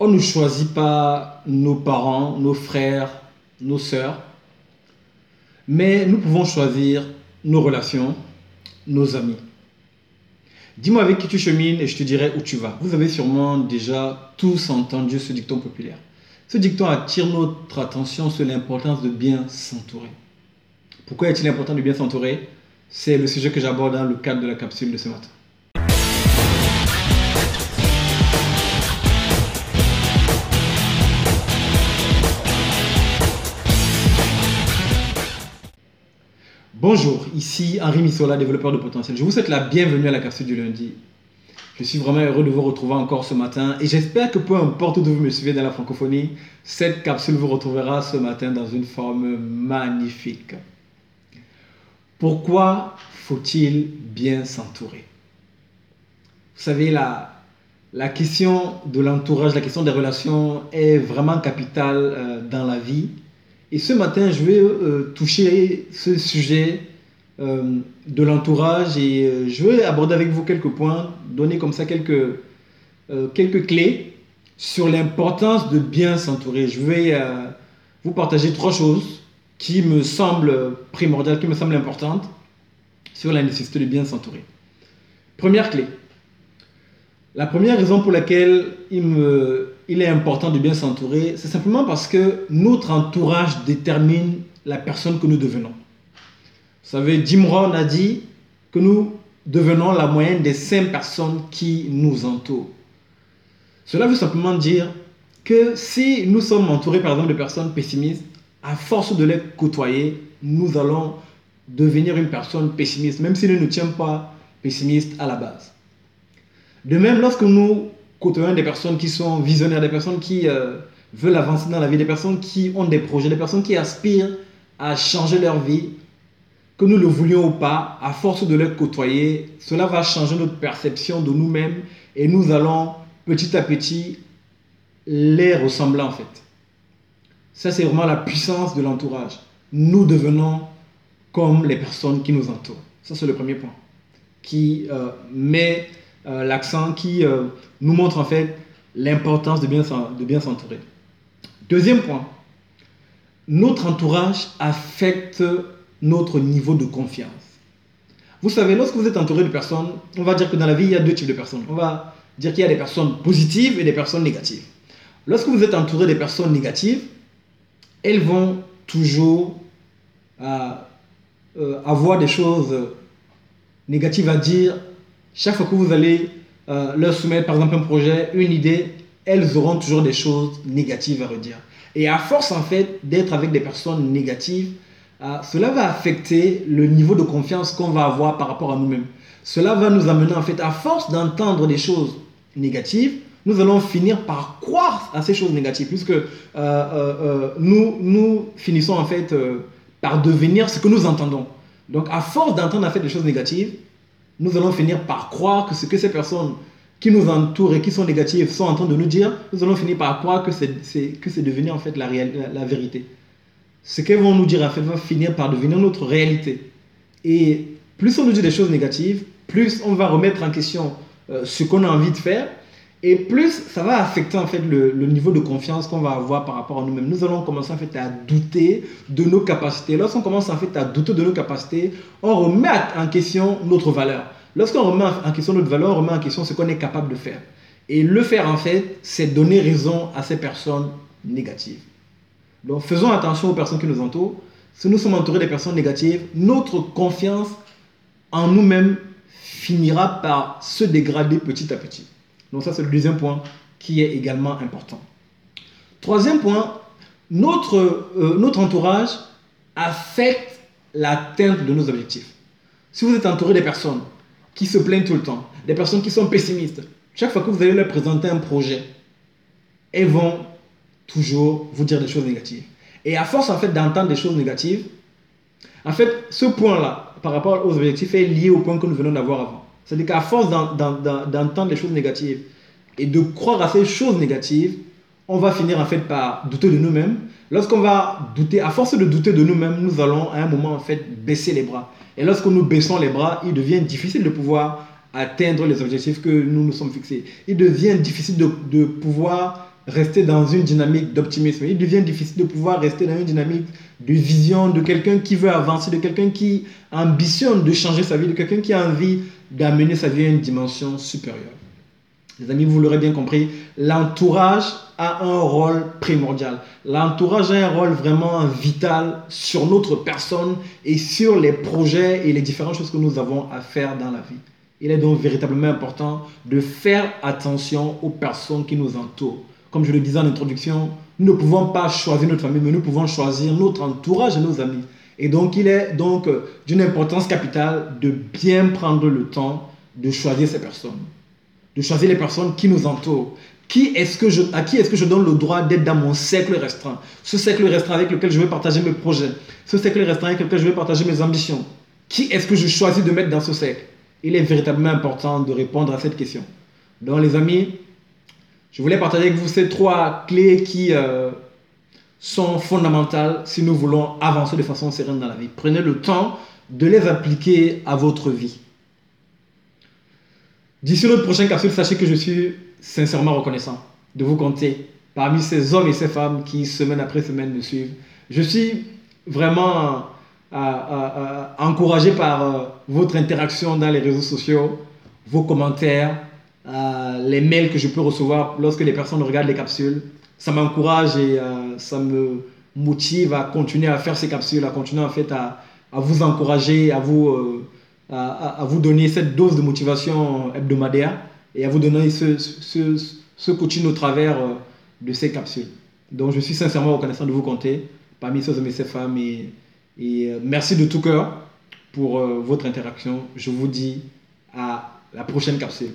on ne choisit pas nos parents, nos frères, nos sœurs, mais nous pouvons choisir nos relations, nos amis. Dis-moi avec qui tu chemines et je te dirai où tu vas. Vous avez sûrement déjà tous entendu ce dicton populaire. Ce dicton attire notre attention sur l'importance de bien s'entourer. Pourquoi est-il important de bien s'entourer? C'est le sujet que j'aborde dans le cadre de la capsule de ce matin. Bonjour, ici Henri Missola, développeur de potentiel. Je vous souhaite la bienvenue à la capsule du lundi. Je suis vraiment heureux de vous retrouver encore ce matin et j'espère que peu importe où vous me suivez dans la francophonie, cette capsule vous retrouvera ce matin dans une forme magnifique. Pourquoi faut-il bien s'entourer? Vous savez, la, question de l'entourage, la question des relations est vraiment capitale euh, dans la vie et ce matin, je vais euh, toucher ce sujet euh, de l'entourage et euh, je vais aborder avec vous quelques points, donner comme ça quelques, quelques clés sur l'importance de bien s'entourer. Je vais vous partager trois choses qui me semblent primordiales, qui me semblent importantes sur la nécessité de bien s'entourer. Première clé. La première raison pour laquelle il est important de bien s'entourer, c'est simplement parce que notre entourage détermine la personne que nous devenons. Vous savez, Jim Rohn a dit que nous devenons la moyenne des cinq personnes qui nous entourent. Cela veut simplement dire que si nous sommes entourés par exemple de personnes pessimistes, à force de les côtoyer, nous allons devenir une personne pessimiste, même si nous ne sommes pas pessimistes à la base. De même, lorsque nous côtoyant des personnes qui sont visionnaires, des personnes qui euh, veulent avancer dans la vie, des personnes qui ont des projets, des personnes qui aspirent à changer leur vie, que nous le voulions ou pas, à force de les côtoyer, cela va changer notre perception de nous-mêmes et nous allons petit à petit les ressembler en fait. Ça, c'est vraiment la puissance de l'entourage. Nous devenons comme les personnes qui nous entourent. Ça, c'est le premier point qui euh, met euh, l'accent qui euh, nous montre en fait l'importance de bien, de s'entourer. Deuxième point, notre entourage affecte notre niveau de confiance. Vous savez, lorsque vous êtes entouré de personnes, on va dire que dans la vie, il y a deux types de personnes. On va dire qu'il y a des personnes positives et des personnes négatives. Lorsque vous êtes entouré des personnes négatives, elles vont toujours euh, avoir des choses négatives à dire chaque fois que vous allez euh, leur soumettre, par exemple, un projet, une idée, elles auront toujours des choses négatives à redire. Et à force, en fait, d'être avec des personnes négatives, euh, cela va affecter le niveau de confiance qu'on va avoir par rapport à nous-mêmes. Cela va nous amener, en fait, à force d'entendre des choses négatives, nous allons finir par croire à ces choses négatives, puisque euh, nous, nous finissons, en fait, par devenir ce que nous entendons. Donc, à force d'entendre, en fait, des choses négatives, nous allons finir par croire que ce que ces personnes qui nous entourent et qui sont négatives sont en train de nous dire, nous allons finir par croire que c'est, que c'est devenu en fait la, la, vérité. Ce qu'elles vont nous dire en fait va finir par devenir notre réalité. Et plus on nous dit des choses négatives, plus on va remettre en question euh, ce qu'on a envie de faire, et plus ça va affecter en fait le, niveau de confiance qu'on va avoir par rapport à nous-mêmes. Nous allons commencer en fait à douter de nos capacités. Lorsqu'on commence en fait à douter de nos capacités, on remet en question notre valeur. Lorsqu'on remet en question notre valeur, on remet en question ce qu'on est capable de faire. Et le faire en fait, c'est donner raison à ces personnes négatives. Donc faisons attention aux personnes qui nous entourent. Si nous sommes entourés des personnes négatives, notre confiance en nous-mêmes finira par se dégrader petit à petit. Donc ça, c'est le deuxième point qui est également important. Troisième point, notre, euh, notre entourage affecte l'atteinte de nos objectifs. Si vous êtes entouré des personnes qui se plaignent tout le temps, des personnes qui sont pessimistes, chaque fois que vous allez leur présenter un projet, elles vont toujours vous dire des choses négatives. Et à force en fait d'entendre des choses négatives, en fait, ce point-là, par rapport aux objectifs, est lié au point que nous venons d'avoir avant. C'est-à-dire qu'à force d'entendre les choses négatives et de croire à ces choses négatives, on va finir en fait par douter de nous-mêmes. Lorsqu'on va douter, à force de douter de nous-mêmes, nous allons à un moment en fait baisser les bras. Et lorsque nous baissons les bras, il devient difficile de pouvoir atteindre les objectifs que nous nous sommes fixés. Il devient difficile de, de pouvoir rester dans une dynamique d'optimisme. Il devient difficile de pouvoir rester dans une dynamique de vision de quelqu'un qui veut avancer, de quelqu'un qui ambitionne de changer sa vie, de quelqu'un qui a envie d'amener sa vie à une dimension supérieure. Les amis, vous l'aurez bien compris, l'entourage a un rôle primordial. L'entourage a un rôle vraiment vital sur notre personne et sur les projets et les différentes choses que nous avons à faire dans la vie. Il est donc véritablement important de faire attention aux personnes qui nous entourent. Comme je le disais en introduction, nous ne pouvons pas choisir notre famille, mais nous pouvons choisir notre entourage et nos amis. Et donc, il est donc d'une importance capitale de bien prendre le temps de choisir ces personnes, de choisir les personnes qui nous entourent. À qui est-ce que je donne le droit d'être dans mon cercle restreint? Ce cercle restreint avec lequel je vais partager mes projets, ce cercle restreint avec lequel je vais partager mes ambitions. Qui est-ce que je choisis de mettre dans ce cercle? Il est véritablement important de répondre à cette question. Donc, les amis, je voulais partager avec vous ces trois clés qui euh, sont fondamentales si nous voulons avancer de façon sereine dans la vie. Prenez le temps de les appliquer à votre vie. D'ici notre prochaine capsule, sachez que je suis sincèrement reconnaissant de vous compter parmi ces hommes et ces femmes qui, semaine après semaine, me suivent. Je suis vraiment euh, euh, encouragé par votre interaction dans les réseaux sociaux, vos commentaires, euh, les mails que je peux recevoir lorsque les personnes regardent les capsules. Ça m'encourage et euh, ça me motive à continuer à faire ces capsules, à continuer en fait à, vous encourager, à vous, euh, à, vous donner cette dose de motivation hebdomadaire et à vous donner ce, ce, ce coaching au travers de ces capsules. Donc je suis sincèrement reconnaissant de vous compter parmi ces hommes et ces femmes et, et merci de tout cœur pour votre interaction. Je vous dis à la prochaine capsule.